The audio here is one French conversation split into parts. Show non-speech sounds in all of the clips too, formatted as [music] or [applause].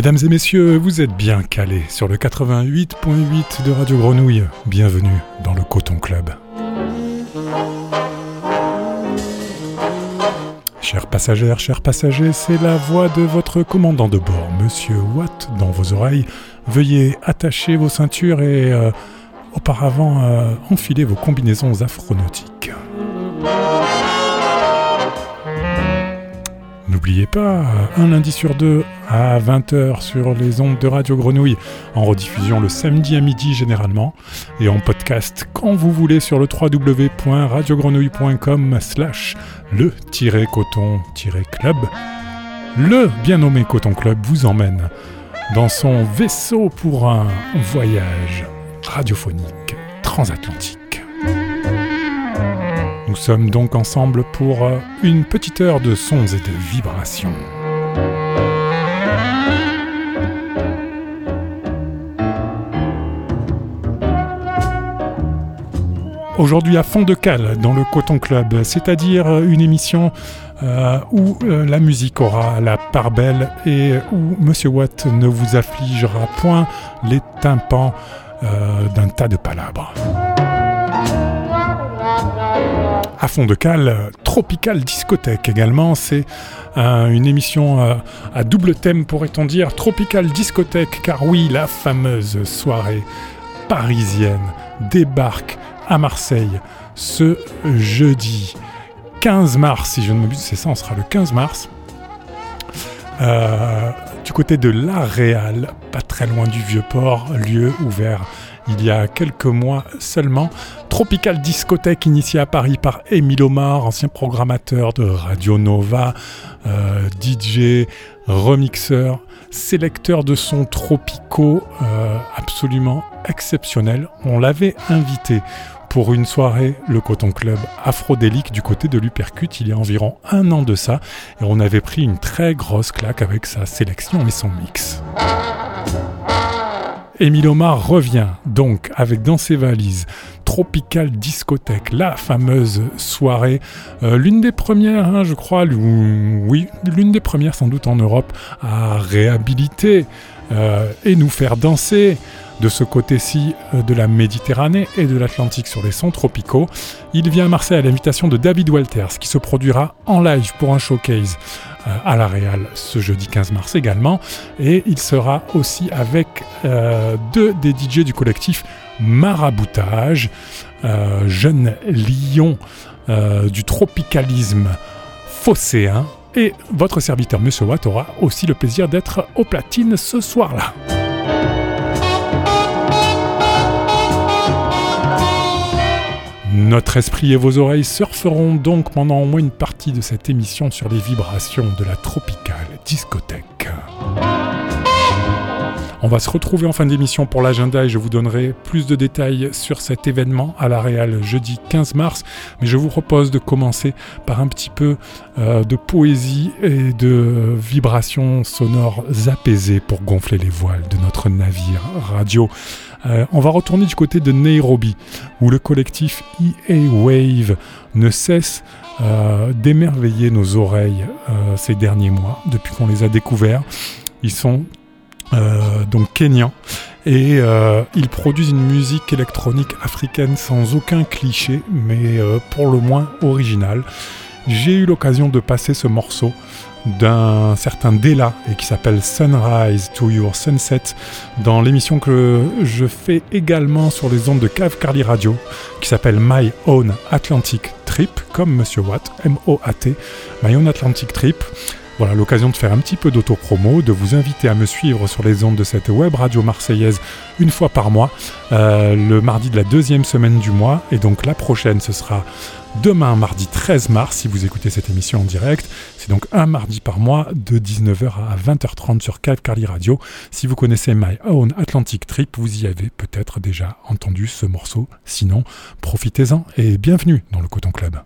Mesdames et messieurs, vous êtes bien calés sur le 88.8 de Radio Grenouille. Bienvenue dans le Coton Club. Chers passagères, chers passagers, c'est la voix de votre commandant de bord, Monsieur Watt, dans vos oreilles. Veuillez attacher vos ceintures et euh, auparavant euh, enfiler vos combinaisons afronautiques. N'oubliez pas, un lundi sur deux à 20h sur les ondes de Radio Grenouille, en rediffusion le samedi à midi généralement, et en podcast quand vous voulez sur le www.radiogrenouille.com slash le-coton-club. Le bien nommé Coton Club vous emmène dans son vaisseau pour un voyage radiophonique transatlantique. Nous sommes donc ensemble pour une petite heure de sons et de vibrations. Aujourd'hui à fond de cale dans le Coton Club, c'est-à-dire une émission euh, où euh, la musique aura la part belle et où Monsieur Watt ne vous affligera point les tympans d'un tas de palabres à fond de cale, Tropical Discothèque également. C'est euh, une émission euh, à double thème, pourrait-on dire, Tropical Discothèque, car oui, la fameuse soirée parisienne débarque à Marseille ce jeudi 15 mars, si je ne m'abuse, c'est ça, on sera le 15 mars. Euh, du côté de La Réal, pas très loin du Vieux-Port, lieu ouvert il y a quelques mois seulement. Tropical Discothèque initié à Paris par Émile Omar, ancien programmateur de Radio Nova, euh, DJ, remixeur, sélecteur de sons tropicaux euh, absolument exceptionnel. On l'avait invité pour une soirée, le Coton Club Afrodélique du côté de l'Upercut, il y a environ un an de ça, et on avait pris une très grosse claque avec sa sélection et son mix. Émile Omar revient donc avec dans ses valises Tropical Discothèque, la fameuse soirée, euh, l'une des premières, hein, je crois, oui, l'une des premières sans doute en Europe à réhabiliter euh, et nous faire danser de ce côté-ci euh, de la Méditerranée et de l'Atlantique sur les sons tropicaux. Il vient à Marseille à l'invitation de David Walters qui se produira en live pour un showcase euh, à la Real ce jeudi 15 mars également. Et il sera aussi avec euh, deux des DJ du collectif Maraboutage, jeune lion du tropicalisme phocéen. Et votre serviteur Monsieur Watt aura aussi le plaisir d'être au platine ce soir-là. Notre esprit et vos oreilles surferont donc pendant au moins une partie de cette émission sur les vibrations de la tropicale discothèque. On va se retrouver en fin d'émission pour l'agenda et je vous donnerai plus de détails sur cet événement à la Réal jeudi 15 mars. Mais je vous propose de commencer par un petit peu euh, de poésie et de vibrations sonores apaisées pour gonfler les voiles de notre navire radio. Euh, on va retourner du côté de Nairobi, où le collectif EA Wave ne cesse euh, d'émerveiller nos oreilles euh, ces derniers mois, depuis qu'on les a découverts. Ils sont donc kenyans et ils produisent une musique électronique africaine sans aucun cliché, mais pour le moins originale. J'ai eu l'occasion de passer ce morceau d'un certain Della et qui s'appelle Sunrise to Your Sunset dans l'émission que je fais également sur les ondes de Cave Carly Radio qui s'appelle My Own Atlantic Trip comme Monsieur Watt, M-O-A-T, My Own Atlantic Trip. Voilà l'occasion de faire un petit peu d'auto-promo, de vous inviter à me suivre sur les ondes de cette web radio marseillaise une fois par mois, euh, le mardi de la deuxième semaine du mois. Et donc la prochaine, ce sera demain, mardi 13 mars, si vous écoutez cette émission en direct. C'est donc un mardi par mois de 19h à 20h30 sur Cave Radio. Si vous connaissez My Own Atlantic Trip, vous y avez peut-être déjà entendu ce morceau. Sinon, profitez-en et bienvenue dans le Coton Club.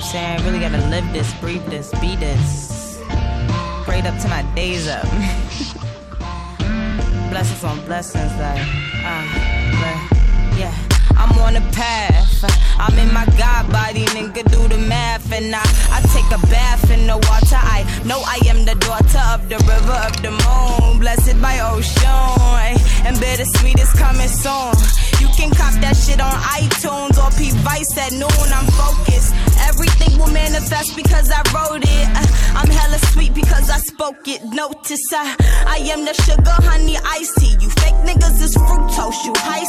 Saying? Really gotta live this, breathe this, be this. Prayed up to my days up. [laughs] blessings on blessings, like, uh, but, yeah. I'm on a path. I'm in my God body, nigga, do the math. And I, I take a bath in the water. I know I am the daughter of the river of the moon. Blessed by ocean. And bittersweet is coming soon. You can cop that shit on iTunes or P Vice at noon. I'm focused. Everything will manifest because I wrote it. Uh, I'm hella sweet because I spoke it. Notice I, I am the sugar, honey, tea. You fake niggas is fructose, you high.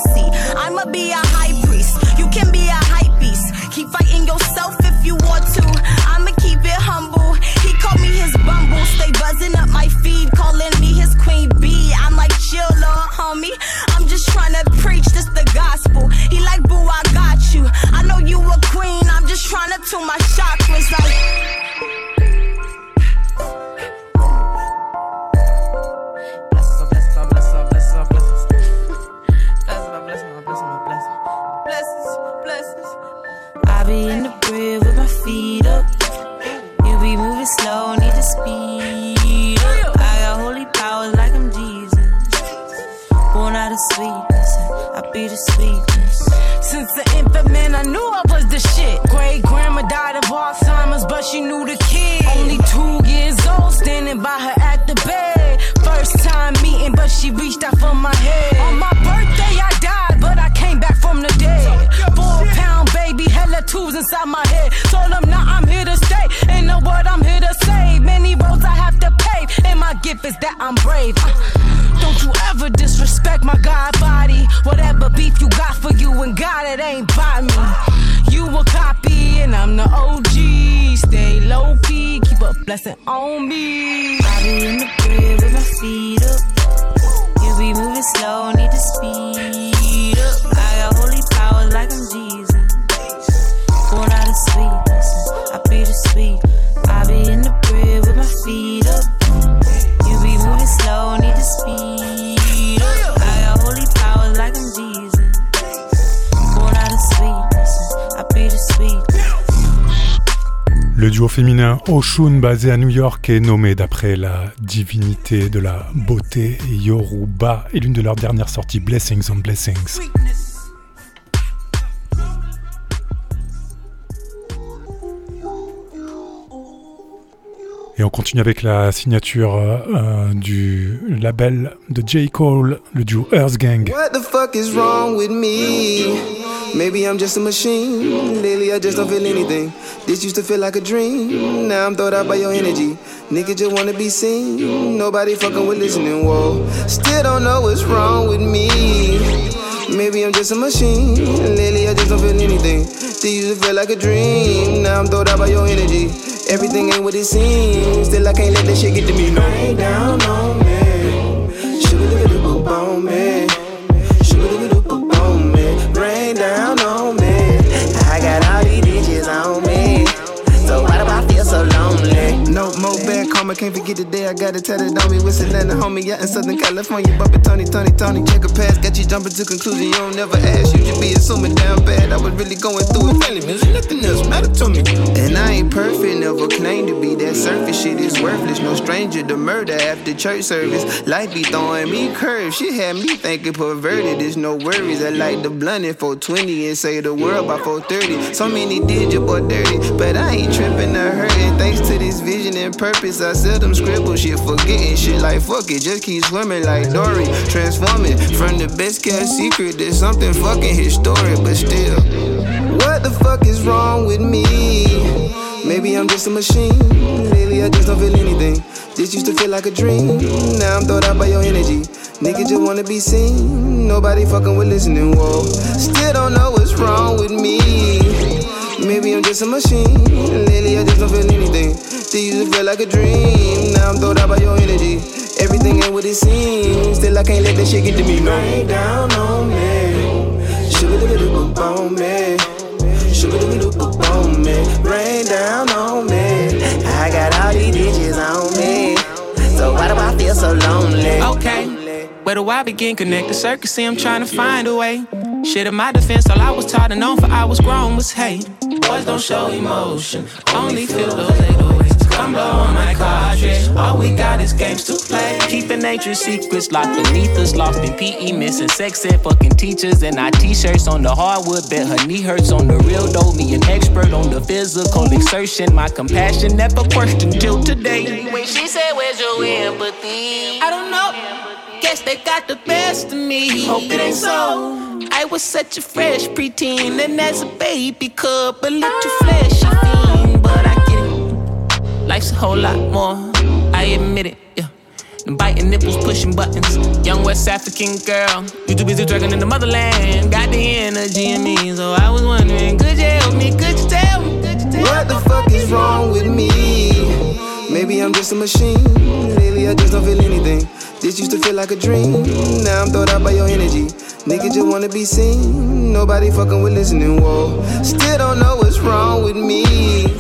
I'ma be a high priest. You can be a hype beast. Keep fighting yourself if you want to. I'ma keep it humble. He called me his bumble. Stay buzzing up my feed, calling me his queen bee. I'm like, chill, little homie. I'm just trying to preach the gospel. He like, boo, I got you. I know you a queen. I'm just trying to tune my chakras like. I be in 10th of I knew I was the shit. Great grandma died of Alzheimer's, but she knew the kid. Only two years old, standing by her at the bed. First time meeting, but she reached out for my head. On my birthday, I died, but I came back from the dead. Four pound baby, hella tools inside my head. Told them, nah, I'm it ain't by me. You a copy, and I'm the OG. Stay low key, keep a blessing on me. I be in the crib with my feet up. You be moving slow, need to speed duo féminin Oshun, basé à New York, est nommé d'après la divinité de la beauté Yoruba et l'une de leurs dernières sorties, Blessings on Blessings. Et on continue avec la signature euh, euh, du label de J. Cole, le duo Earth Gang. What the fuck is wrong with me? Maybe I'm just a machine. Lately I just don't feel anything. This used to feel like a dream. Now I'm thrown out by your energy. Nigga just wanna be seen. Nobody fucking with listening. Whoa. Still don't know what's wrong with me. Maybe I'm just a machine. Lately I just don't feel anything. This used to feel like a dream. Now I'm thrown out by your energy. Everything ain't what it seems. Still I can't let that shit get to me. No. Down on me. Sugar, look at the on me. More bad karma, can't forget the day I got it tatted on me. And the homie out in Southern California. Bumping Tony, Tony, Tony. Check a pass, got you jumping to conclusion. You don't never ask. You just be assuming down bad. I was really going through it. Family music, nothing else mattered to me. And I ain't perfect, never claimed to be that surface shit is worthless. No stranger to murder after church service. Life be throwing me curves. She had me thinking perverted. There's no worries. I like the blunt at 420 and say the world by 430. So many did you boy dirty, but I ain't tripping or hurting. Thanks to this vision purpose, I seldom scribble shit, forgetting shit like fuck it. Just keep swimming like Dory, transforming from the best kept secret to something fucking historic, but still. What the fuck is wrong with me? Maybe I'm just a machine. Lately I just don't feel anything. This used to feel like a dream. Now I'm thrown out by your energy. Nigga just wanna be seen. Nobody fucking with listening. Whoa. Still don't know what's wrong with me. Maybe I'm just a machine. Lately I just don't feel anything. This used to feel like a dream. Now I'm thrown out by your energy. Everything ain't what it seems. Still I can't let that shit get to me. Rain down on me. Sugar, look at the on me. Sugar, look at the on me. Rain down on me. I got all these bitches on me. So why do I feel so lonely? Okay. Where do I begin? Connect the circuits, see I'm trying to find a way. Shit in my defense, all I was taught and known for I was grown was hate. Boys don't show emotion, only feel those 808s. Come blow on my cartridge. All we got is games to play. Keeping ancient secrets locked beneath us, lost in PE, missing sex ed, fucking teachers, and our t-shirts on the hardwood. Bet her knee hurts on the real dough. Me an expert on the physical exertion. My compassion never questioned till today. When she said, Where's your empathy? I don't know. Guess they got the best of me. Hope it ain't so. I was such a fresh preteen, and as a baby cub, a little fleshy Life's a whole lot more. I admit it. Yeah. And biting nipples, pushing buttons. Young West African girl. You too busy dragging in the motherland. Got the energy in me, so I was wondering, could you help me? Could you tell me? Could you tell What the fuck is wrong with me? Maybe I'm just a machine. Lately, I just don't feel anything. This used to feel like a dream. Now I'm thrown out by your energy. Nigga just wanna be seen. Nobody fucking with listening. Whoa. Still don't know what's wrong with me.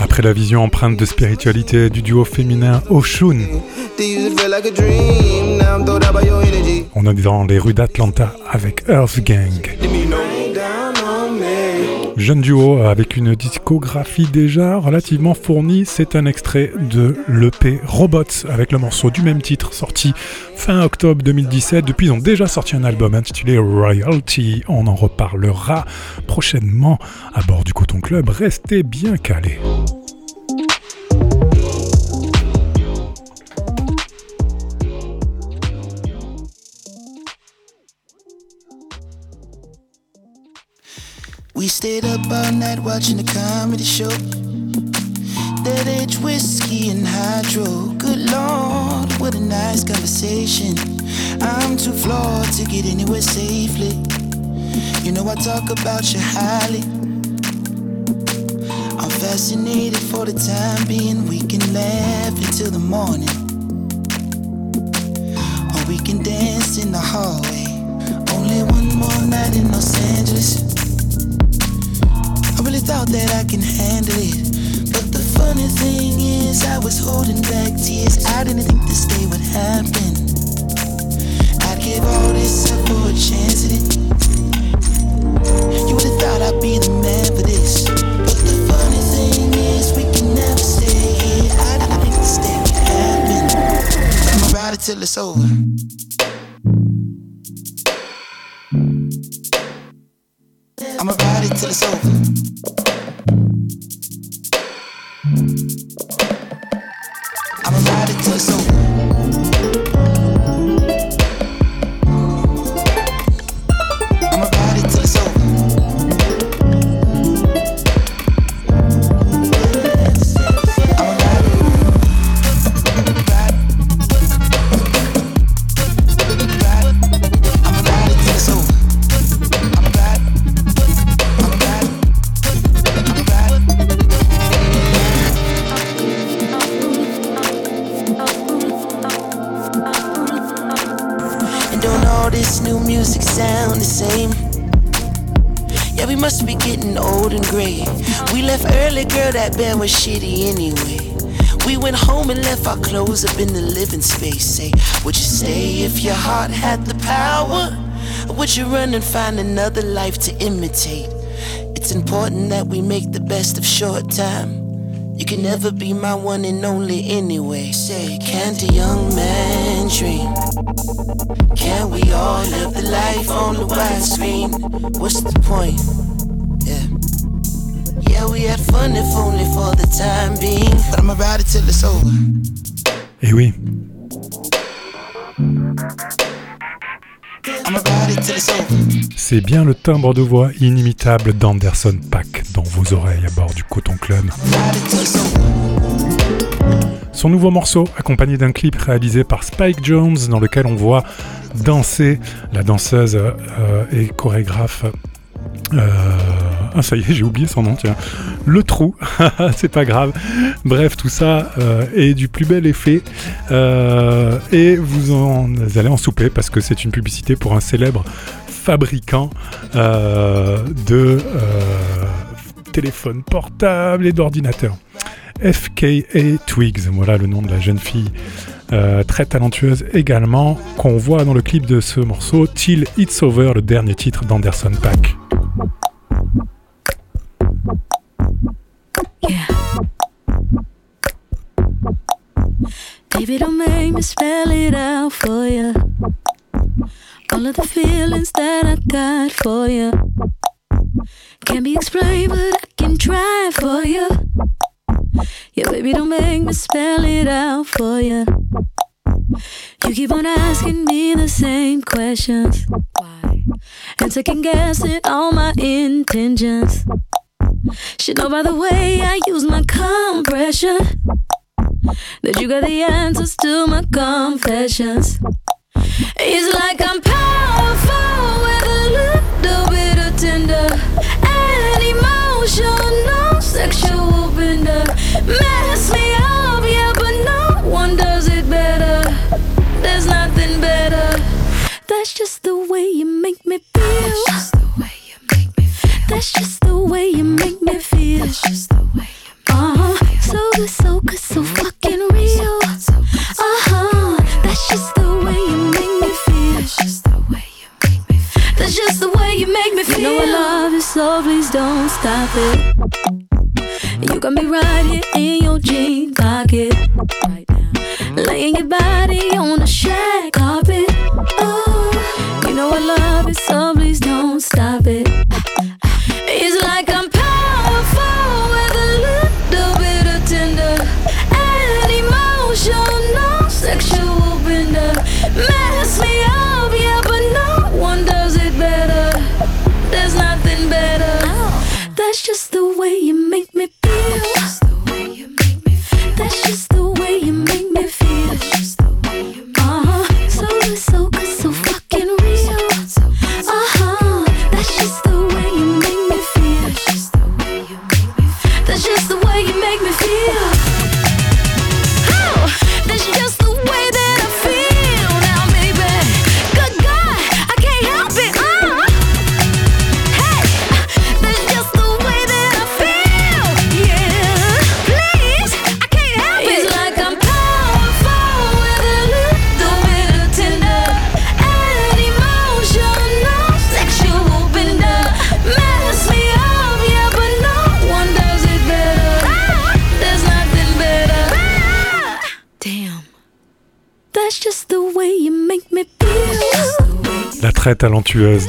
Après la vision empreinte de spiritualité du duo féminin Oshun, This used to feel like a dream. Now I'm thrown out by your energy. on est dans les rues d'Atlanta avec Earth Gang. Jeune duo avec une discographie déjà relativement fournie, c'est un extrait de l'EP Robots avec le morceau du même titre sorti fin octobre 2017. Depuis, ils ont déjà sorti un album intitulé Royalty. On en reparlera prochainement à bord du Coton Club. Restez bien calés. We stayed up all night watching a comedy show. That age whiskey and hydro. Good lord, what a nice conversation. I'm too flawed to get anywhere safely. You know I talk about you highly. I'm fascinated for the time being. We can laugh until the morning. Or we can dance in the hallway. Only one more night in Los Angeles. Thought that I can handle it. But the funny thing is, I was holding back tears. I didn't think this day would happen. I'd give all this up for a chance at it. You would've thought I'd be the man for this. But the funny thing is, we can never stay here. I didn't think this day would happen. I'ma ride it till it's over. I'ma ride it till it's over. Was shitty anyway. We went home and left our clothes up in the living space. Say, would you stay if your heart had the power? Or would you run and find another life to imitate? It's important that we make the best of short time. You can never be my one and only anyway. Say, can't a young man dream? Can we all live the life on the widescreen? What's the point? Fun if only for the time being. But I'ma ride it till it's over. Et oui, c'est bien le timbre de voix inimitable d'Anderson Pack dans vos oreilles à bord du Coton Club. Son nouveau morceau, accompagné d'un clip réalisé par Spike Jones, dans lequel on voit danser la danseuse euh, et chorégraphe. Euh, ah ça y est, j'ai oublié son nom, tiens. Le trou, [laughs] c'est pas grave. Bref, tout ça euh, est du plus bel effet. Euh, et vous, allez en souper parce que c'est une publicité pour un célèbre fabricant de téléphones portables et d'ordinateurs. FKA Twigs, voilà le nom de la jeune fille euh, très talentueuse également, qu'on voit dans le clip de ce morceau, Till It's Over, le dernier titre d'Anderson Pack. Baby, don't make me spell it out for you. All of the feelings that I got for you can't be explained, but I can try for you. Yeah, baby, don't make me spell it out for you. You keep on asking me the same questions. Why? And second guessing all my intentions. Should know by the way I use my compression that you got the answers to my confessions. It's like I'm powerful with a little bit of tender and emotional, sexual bender. Mess me up, yeah, but no one does it better. There's nothing better. That's just the way you make me feel. That's just the way you make me feel. That's just the way you make me feel. That's just the way you make uh-huh. me feel. So good, so good, so fucking real. Uh-huh. That's just the way you make me feel. That's just the way you make me feel. That's just the way you make me feel. You know I love you, so please don't stop it.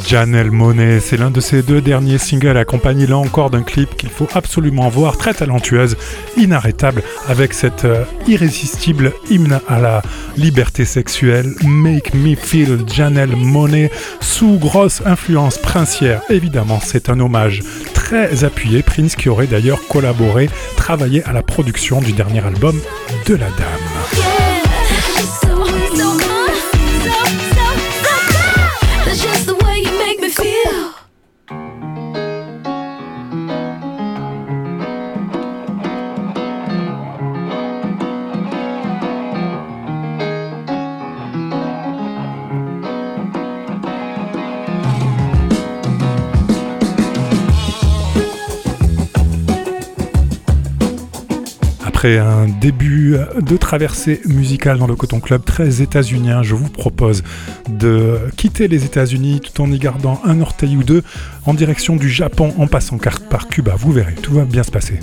Janelle Monet, c'est l'un de ses deux derniers singles accompagné là encore d'un clip qu'il faut absolument voir, très talentueuse, inarrêtable, avec cette euh, irrésistible hymne à la liberté sexuelle, Make Me Feel Janelle Monet, sous grosse influence princière, évidemment, c'est un hommage très appuyé, Prince qui aurait d'ailleurs collaboré, travaillé à la production du dernier album de la dame. Un début de traversée musicale dans le Coton Club très états-unien, je vous propose de quitter les États-Unis tout en y gardant un orteil ou deux en direction du Japon en passant car- par Cuba. Vous verrez, tout va bien se passer.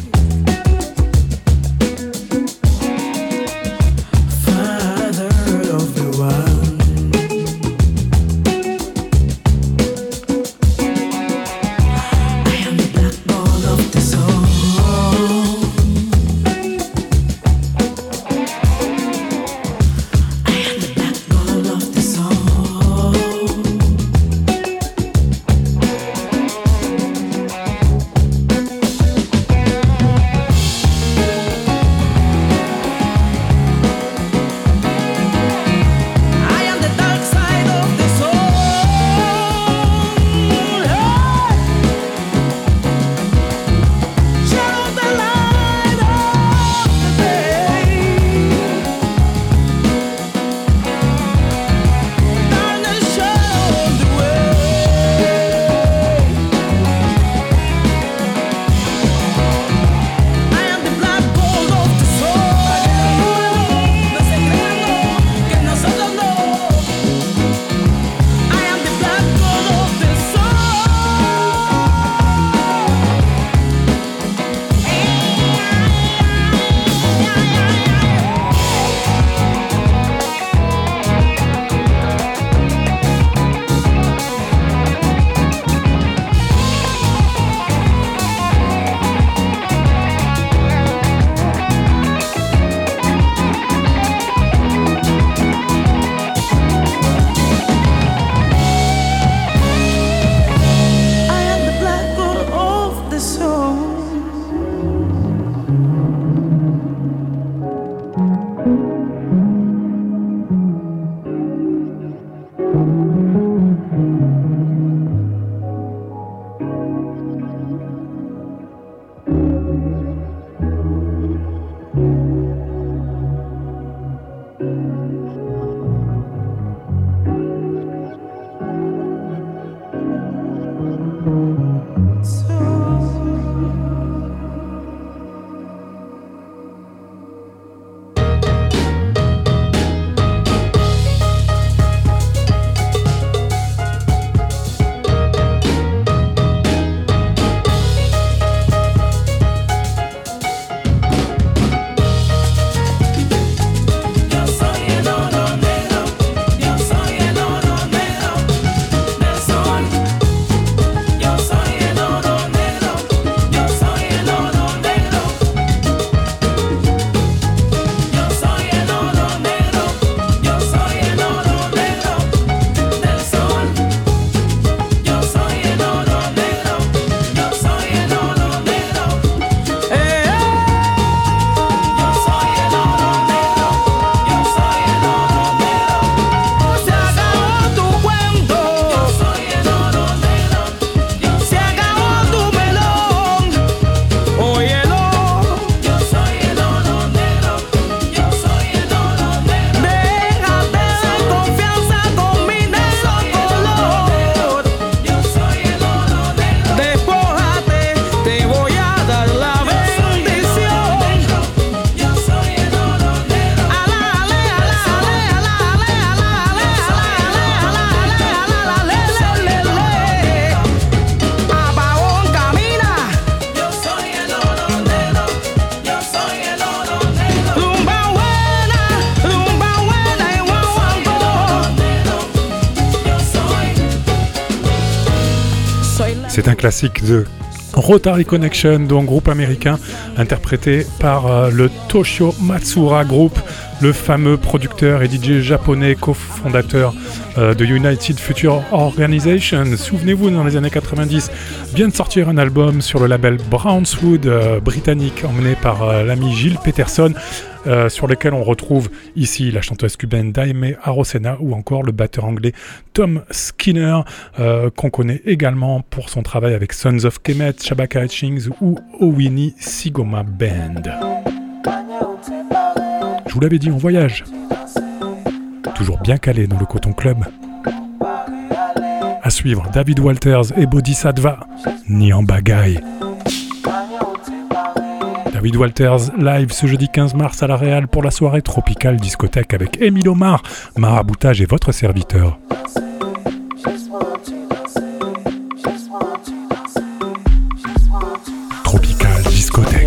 Classique de Rotary Connection, donc groupe américain interprété par euh, le Toshio Matsura Group, le fameux producteur et DJ japonais cofondateur euh, de United Future Organization. Souvenez-vous, dans les années 90, vient de sortir un album sur le label Brownswood euh, britannique emmené par l'ami Gilles Peterson. Euh, sur lesquels on retrouve ici la chanteuse cubaine Daime Arosena ou encore le batteur anglais Tom Skinner, euh, qu'on connaît également pour son travail avec Sons of Kemet, Shabaka Hutchings ou Owini Sigoma Band. Je vous l'avais dit, en voyage. Toujours bien calé dans le Coton Club. À suivre, David Walters et Bodhisattva, ni en. David Walters live ce jeudi 15 mars à la Real pour la soirée tropicale discothèque avec Émile Omar, Maraboutage et votre serviteur. Tropical discothèque.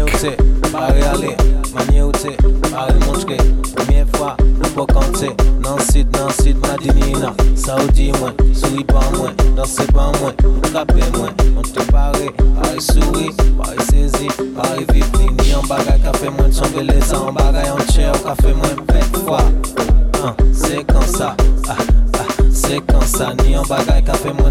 Pou kante Nan sit, nan sit, madinina Saoudi mwen, pa mwen Danse pa mwen, kape mwen On te pare, pare soui Pare sezi, pare vipli Ni an bagay kafe mwen Son beleza an bagay an chè Ou kafe mwen pet fwa C'est kan sa, ah, ah, c'est kan sa Ni an bagay kafe mwen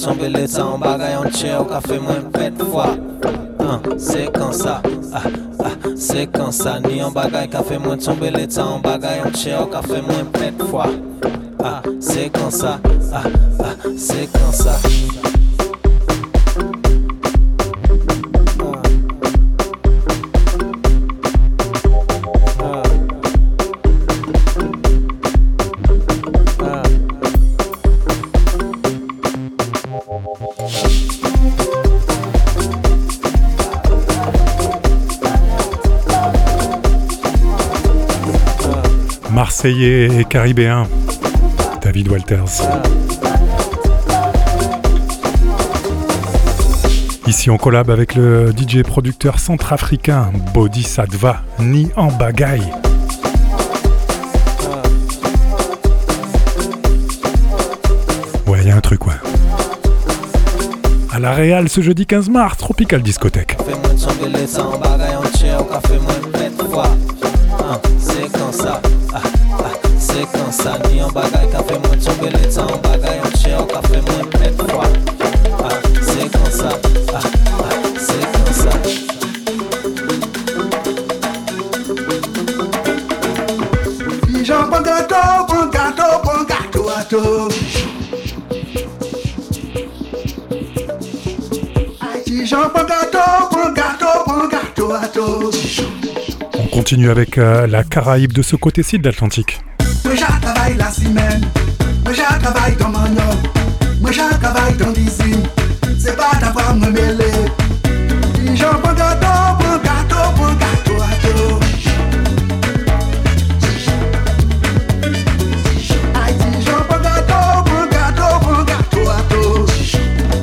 Son beleza an bagay an che ou ka fe mwen pet fwa An, se kan sa, ah, ah, se kan sa Ni an bagay ka fe mwen son beleza an bagay an che ou ka fe mwen pet fwa Ah, se kan sa, ah, ah, se kan sa marseillais et caribéen, David Walters. Ici on collab avec le DJ producteur centrafricain Bodhisattva Ni en bagaille. Ouais, a un truc, ouais. À la Réal ce jeudi 15 mars, Tropical Discothèque. Se kan sa ni an bagay ka fe mwen chon beletan An bagay an che ou ka fe mwen pet fwa Se kan sa, se kan sa Dijon pon gato, pon gato, pon gato ato Dijon pon gato, pon gato, pon gato ato On continue avec euh, la Caraïbe de ce côté-ci de l'Atlantique. Moi je travaille la semaine, moi je travaille dans mon homme, moi je travaille dans l'usine, c'est pas d'avoir me mêler. J'en prends gâteau, prends gâteau, prends gâteau à dos.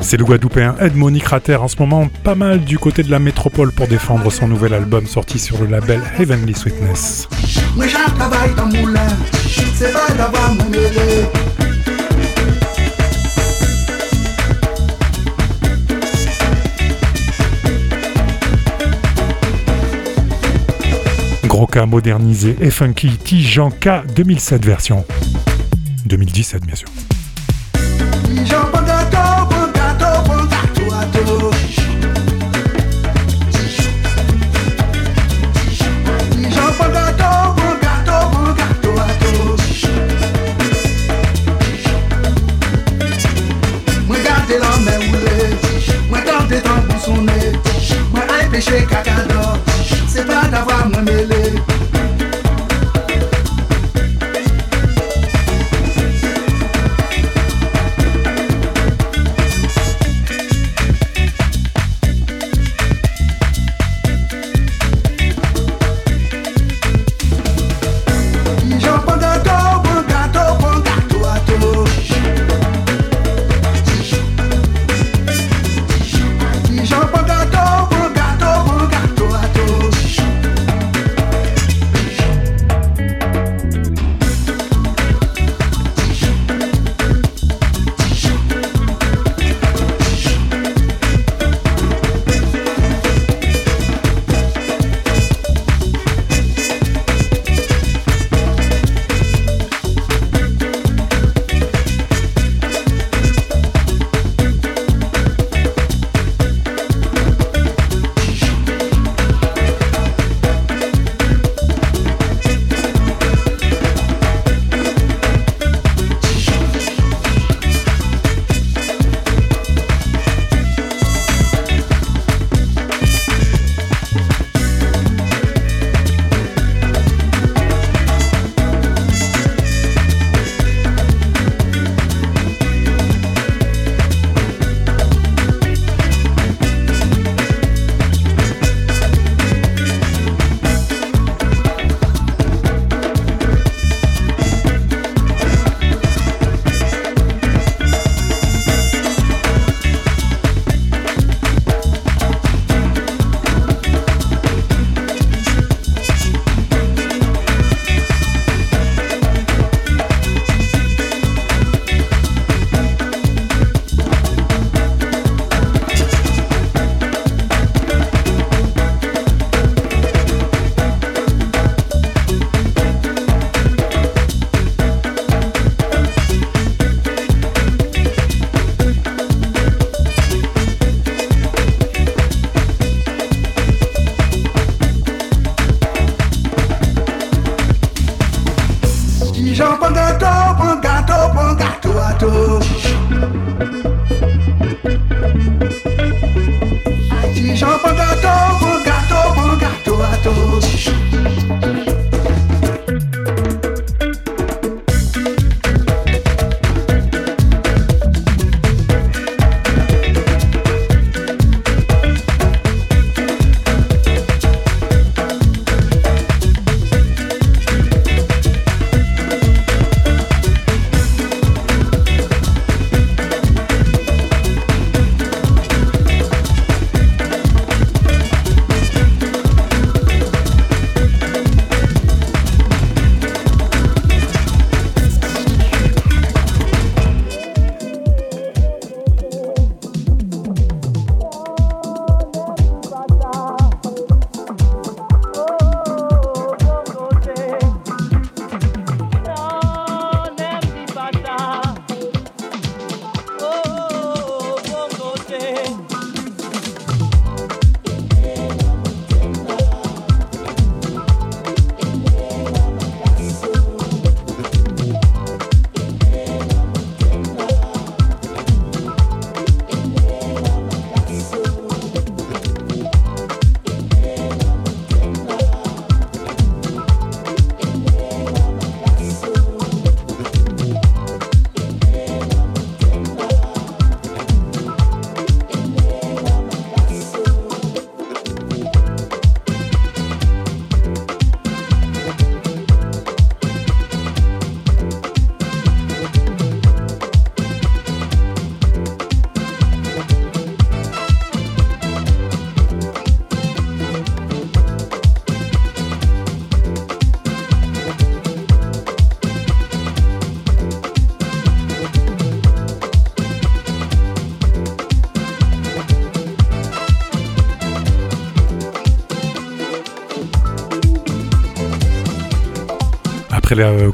C'est le Guadeloupéen Edmond Crater en ce moment pas mal du côté de la métropole pour défendre son nouvel album sorti sur le label Heavenly Sweetness c'est pas d'avoir mon. Gros cas modernisé et funky T-Jean K 2007 version. 2017 bien sûr.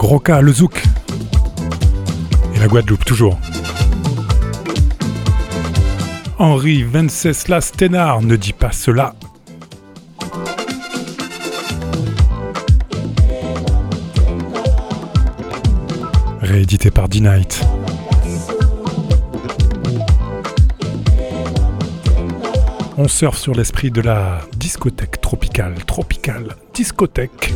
Roca, le Zouk. Et la Guadeloupe, toujours. Henri Venceslas Thénard ne dit pas cela. Réédité par D-Night. On surfe sur l'esprit de la discothèque tropicale, tropicale, discothèque.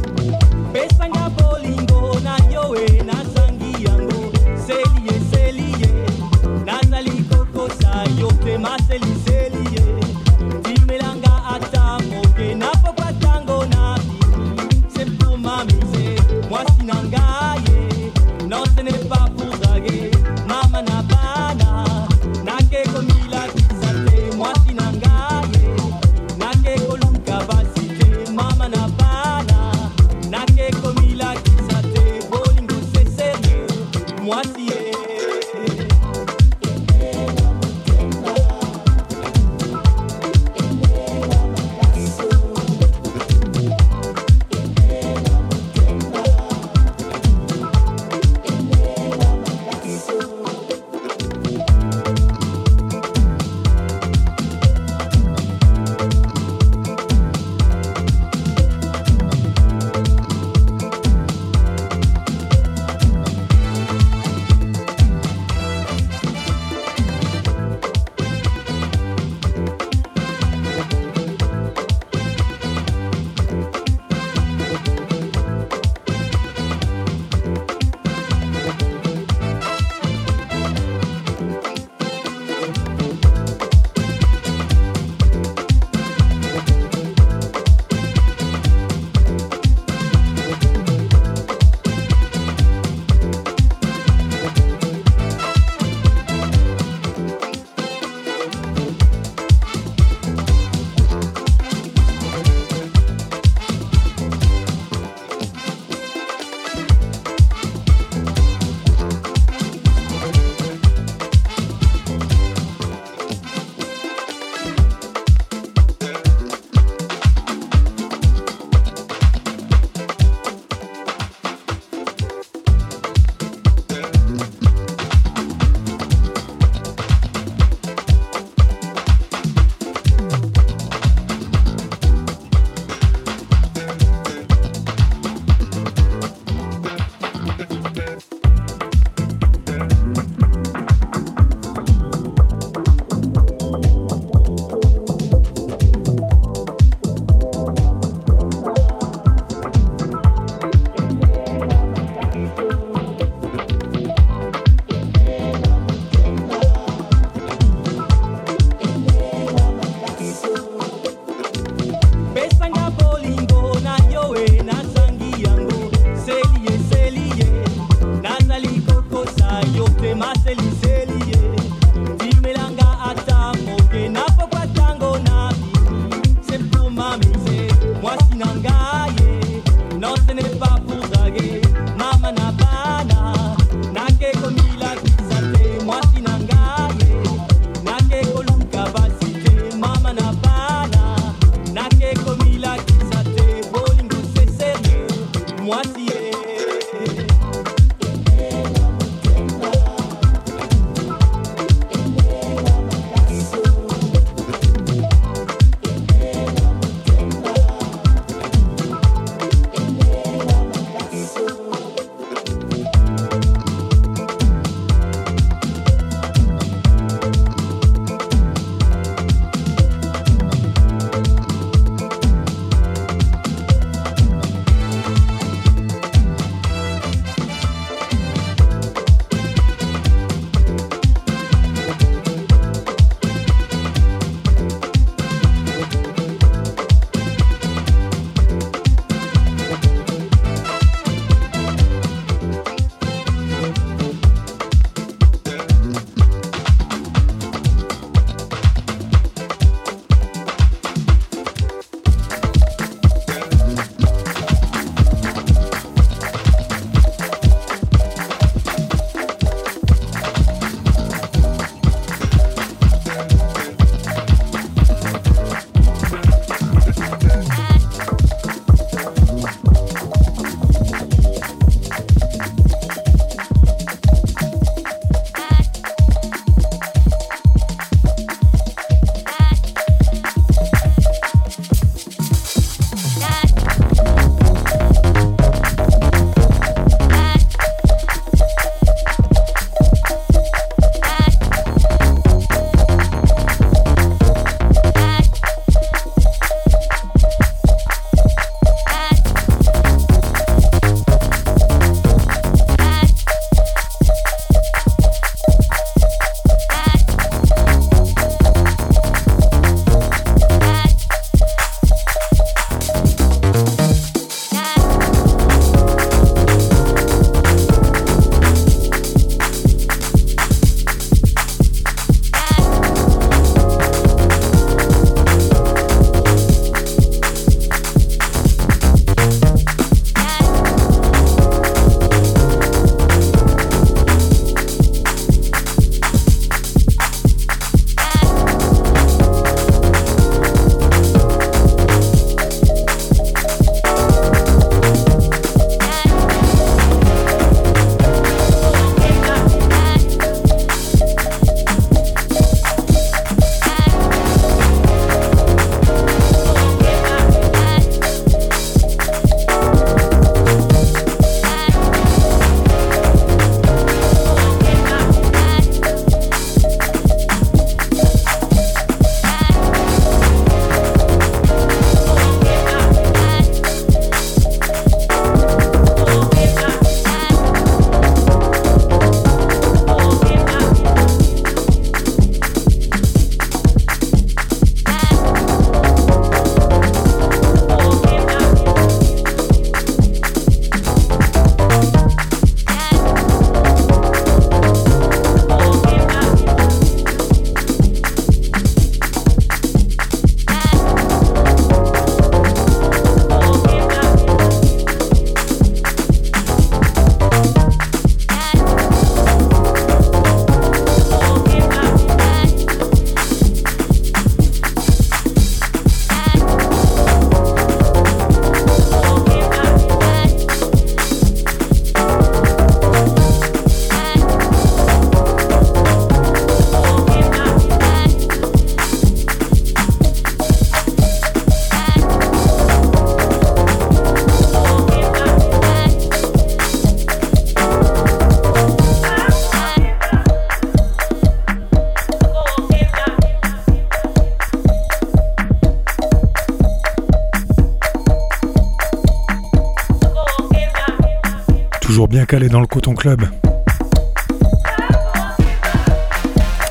Dans le Coton Club.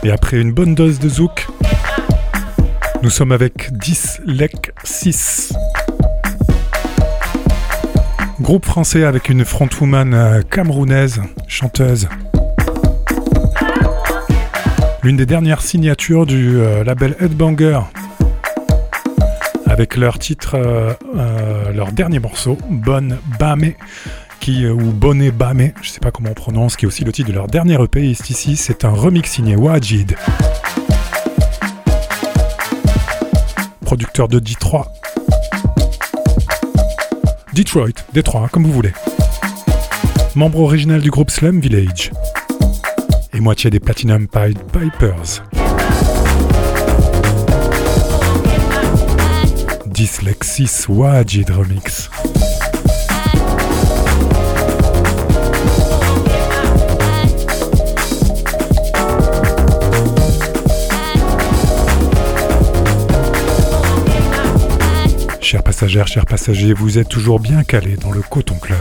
Et après une bonne dose de zouk, nous sommes avec 10 Lec 6. Groupe français avec une frontwoman euh, camerounaise, chanteuse. L'une des dernières signatures du euh, label Headbanger. Avec leur titre, euh, leur dernier morceau, Bonne Bame, qui, ou Bonne Bame, je sais pas comment on prononce, qui est aussi le titre de leur dernier EP. ici, c'est un remix signé Wajid. Producteur de Detroit. Detroit, Détroit, comme vous voulez. Membre original du groupe Slum Village. Et moitié des Platinum Pied Pipers. Dyslexis Wajid Remix. Passagères, chers passagers, vous êtes toujours bien calés dans le Coton Club.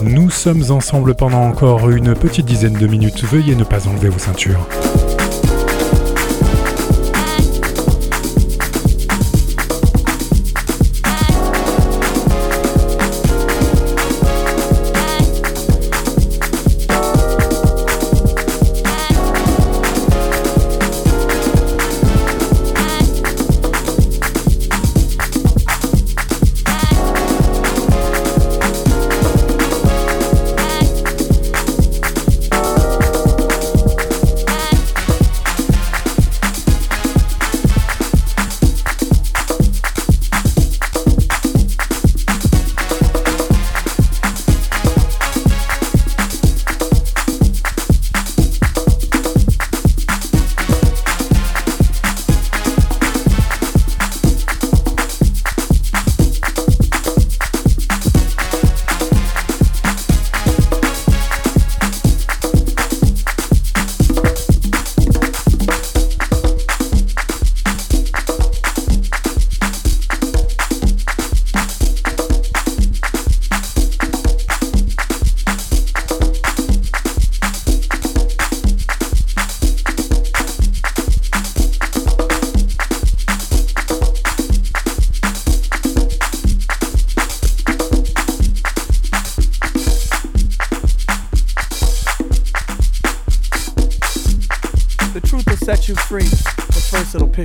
Nous sommes ensemble pendant encore une petite dizaine de minutes. Veuillez ne pas enlever vos ceintures.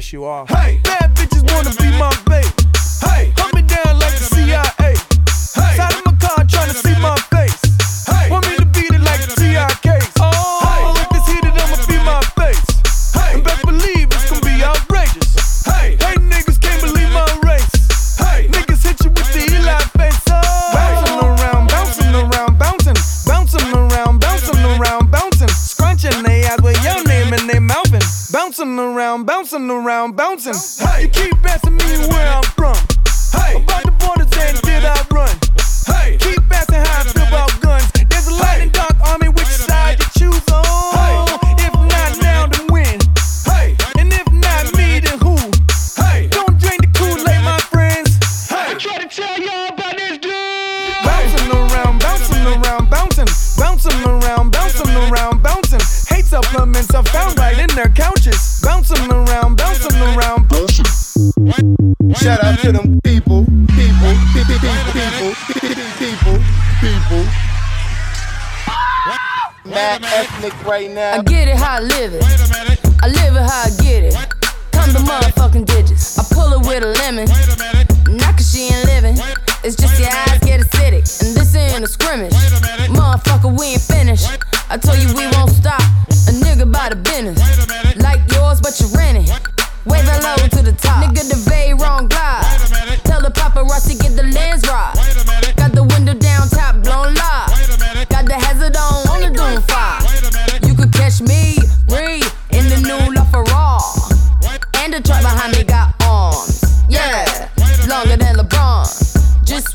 You off. Hey, Mad ethnic right now. I get it how I live it. I live it how I get it. Come the motherfucking digits. I pull it with a lemon. Not cause she ain't living. It's just your eyes get acidic. And this ain't a scrimmage. Motherfucker, we ain't finished. I told you we won't stop. A nigga by the business. Like yours, but you rent it. Wave it low to the top. Nigga, the very wrong glide. Tell the paparazzi get the lens right.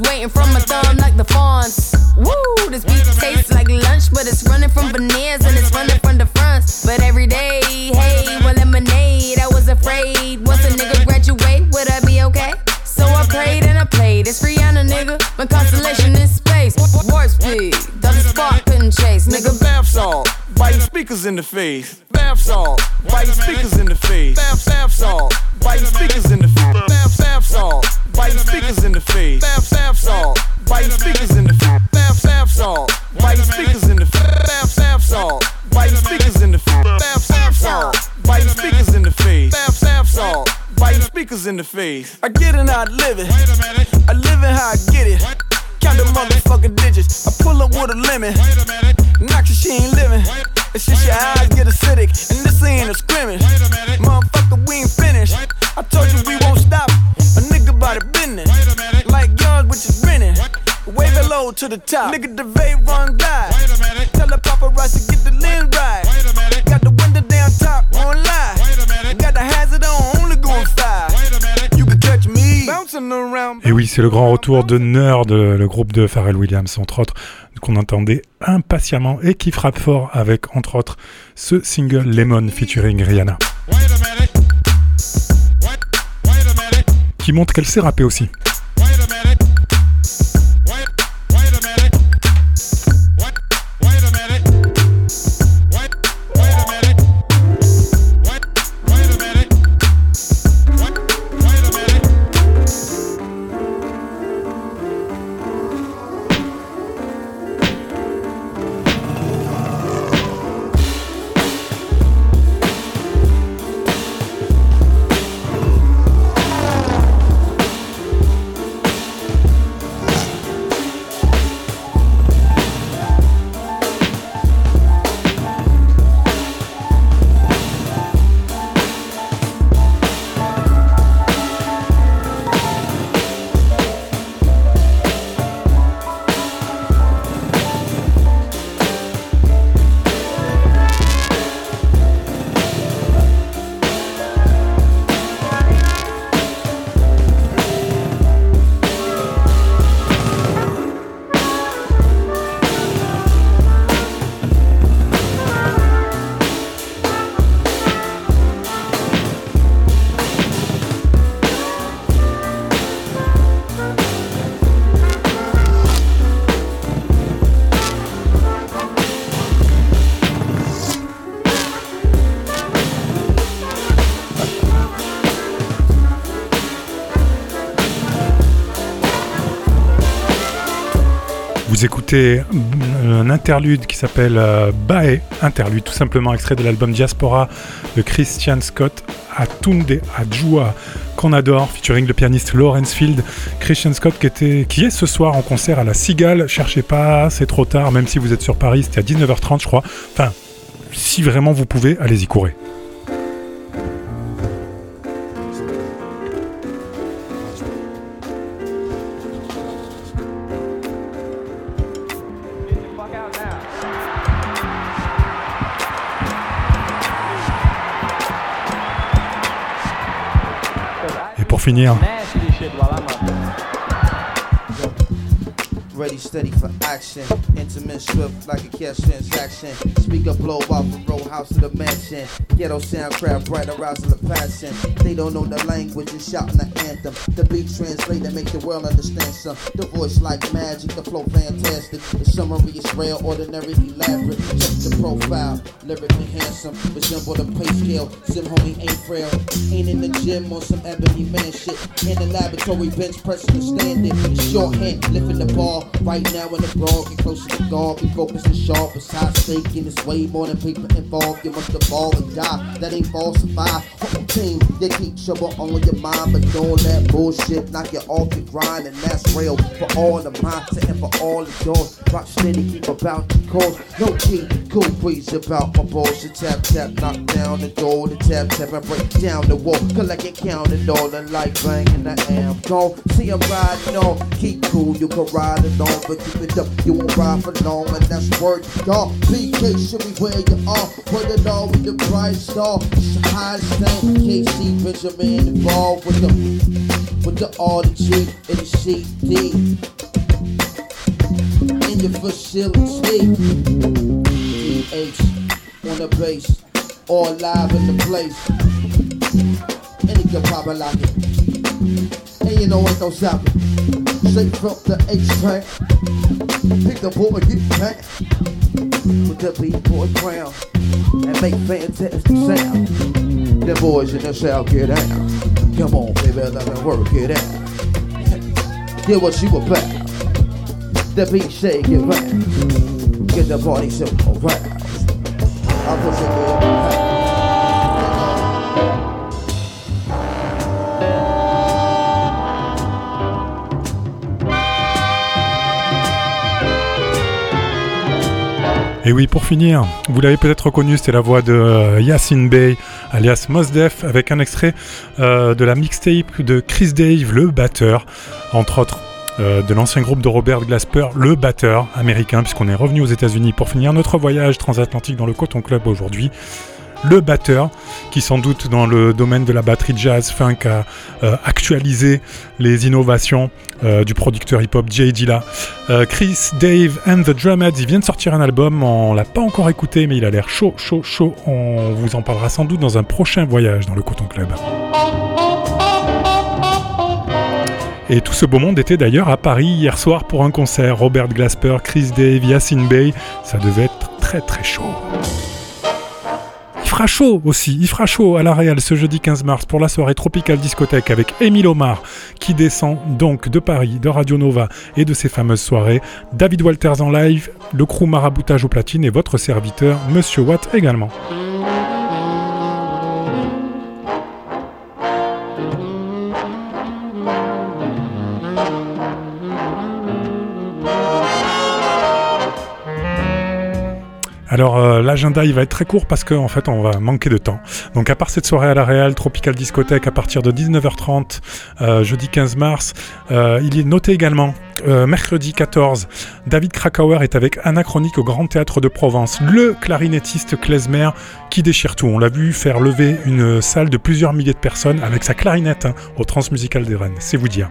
Waiting from my thumb like the fawns. Woo, this beat tastes like lunch, but it's running from veneers and speakers in the face. Bath salt, biting speakers in the face. Bath, bath salt, biting speakers in the face. Bath, bath salt, biting speakers in the face. Bath, bath salt, biting speakers in the face. Bath, bath salt, biting speakers in the face. Bath, bath salt, biting speakers in the face. Bath, bath salt, biting speakers in the face. Bath, bath salt, biting speakers in the face. I get it I live it. I live it how I get it. Count the motherfucking digits. I pull up with a lemon. Knock she ain't living. It's just your eyes get acidic. And this ain't a scrimmage. Motherfucker, we ain't finished. I told you we won't stop. A nigga about the business. Like yours, which is grinning. Wave it low to the top. Nigga, the vape run die. Tell the paparazzi to get the lens right. Got the window down top, on lie. Got the Et oui, c'est le grand retour de Nerd, le groupe de Pharrell Williams, entre autres, qu'on entendait impatiemment et qui frappe fort avec, entre autres, ce single Lemon featuring Rihanna. Qui montre qu'elle sait rapper aussi. Vous écoutez un interlude qui s'appelle euh, Bae, interlude tout simplement extrait de l'album Diaspora de Christian Scott à Tunde Adjua qu'on adore, featuring le pianiste Lawrence Field. Christian Scott qui, était, qui est ce soir en concert à la Cigale. Cherchez pas, c'est trop tard, même si vous êtes sur Paris, c'était à 19h30 je crois. Enfin, si vraiment vous pouvez, allez-y, courez. Et pour finir, Ready, steady for action. Intimate, swift like a cash transaction. Speaker blow off from row house to the mansion. Ghetto sound crowd bright, arousing the passion. They don't know the language and shouting the anthem. The beat translate and make the world understand some. The voice like magic, the flow fantastic. The summary is rare, ordinary, elaborate. Check the profile, lyrically handsome. Resemble the pay scale. Sim homie ain't frail. Ain't in the gym on some ebony man shit. In the laboratory bench pressing the standard. Shorthand, lifting the ball. Right now in the broad, get closer to God. Be focused and sharp. It's high stake and it's way more than paper involved. Give You must evolve and die. That ain't falsified. Whole team, they keep trouble on your mind, but don't let bullshit knock you off your grind. And that's real for all the mindset and for all the doors. Rock steady, keep about your course. No key, cool breeze about my bullshit. Tap, tap, knock down the door. The tap, tap, and break down the wall. Collect it, count it all, and like banging the amp. Go see I'm riding on. Keep cool, you can ride on, but keep it up. You won't ride for long, and that's word y'all. PK should be where you are. Put it all with the bright star. It's the highest thing. KC Benjamin involved with the with the RDG and the CD in your facility. DH on the bass, all live in the place. And it can pop it like it. And you know what don't stop it. Straight from the H track. Pick the boy, get back. With the beat boy crown. and make fantastic sound. The boys in the south get down. Come on, baby, let me work it out. Get what you about. The beat shake it. Get the party so aroused. Et oui, pour finir, vous l'avez peut-être reconnu, c'était la voix de euh, Yassine Bey, alias Mos Def, avec un extrait euh, de la mixtape de Chris Dave, le batteur, entre autres. Euh, de l'ancien groupe de Robert Glasper, le batteur américain, puisqu'on est revenu aux États-Unis pour finir notre voyage transatlantique dans le Coton Club aujourd'hui. Le batteur, qui sans doute dans le domaine de la batterie jazz funk a euh, actualisé les innovations euh, du producteur hip-hop Jay Dilla. Chris, Dave and the Drumettes, il vient de sortir un album, on l'a pas encore écouté, mais il a l'air chaud, chaud, chaud. On vous en parlera sans doute dans un prochain voyage dans le Coton Club. Et tout ce beau monde était d'ailleurs à Paris hier soir pour un concert. Robert Glasper, Chris Dave, Yassine Bey, ça devait être très très chaud. Il fera chaud aussi, il fera chaud à la Real ce jeudi 15 mars pour la soirée Tropical Discothèque avec Émile Omar qui descend donc de Paris, de Radio Nova et de ses fameuses soirées. David Walters en live, le crew maraboutage au platine et votre serviteur Monsieur Watt également. Alors euh, l'agenda il va être très court parce qu'en fait on va manquer de temps. Donc à part cette soirée à la Real Tropical Discothèque à partir de 19h30 euh, jeudi 15 mars, euh, il est noté également mercredi 14, David Krakauer est avec Anachronique au Grand Théâtre de Provence. Le clarinettiste klezmer qui déchire tout. On l'a vu faire lever une salle de plusieurs milliers de personnes avec sa clarinette hein, au Transmusical des Rennes, c'est vous dire.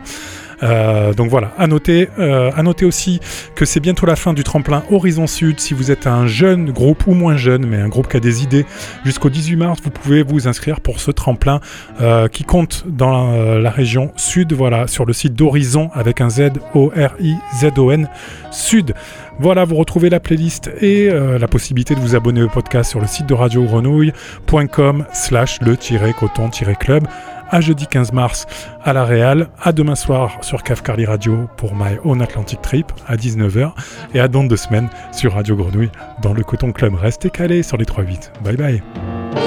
Euh, donc voilà, à noter, euh, à noter aussi que c'est bientôt la fin du tremplin Horizon Sud. Si vous êtes un jeune groupe ou moins jeune, mais un groupe qui a des idées, jusqu'au 18 mars, vous pouvez vous inscrire pour ce tremplin euh, qui compte dans la, région sud, voilà, sur le site d'Horizon avec un Z O R I Z O N Sud. Voilà, vous retrouvez la playlist et la possibilité de vous abonner au podcast sur le site de radiogrenouille.com slash le-coton-club à jeudi 15 mars à la Réal, à demain soir sur Cafcarly Radio pour My Own Atlantic Trip à 19h et à dans deux semaines sur Radio Grenouille dans le Coton Club. Restez calés sur les 3-8. Bye bye.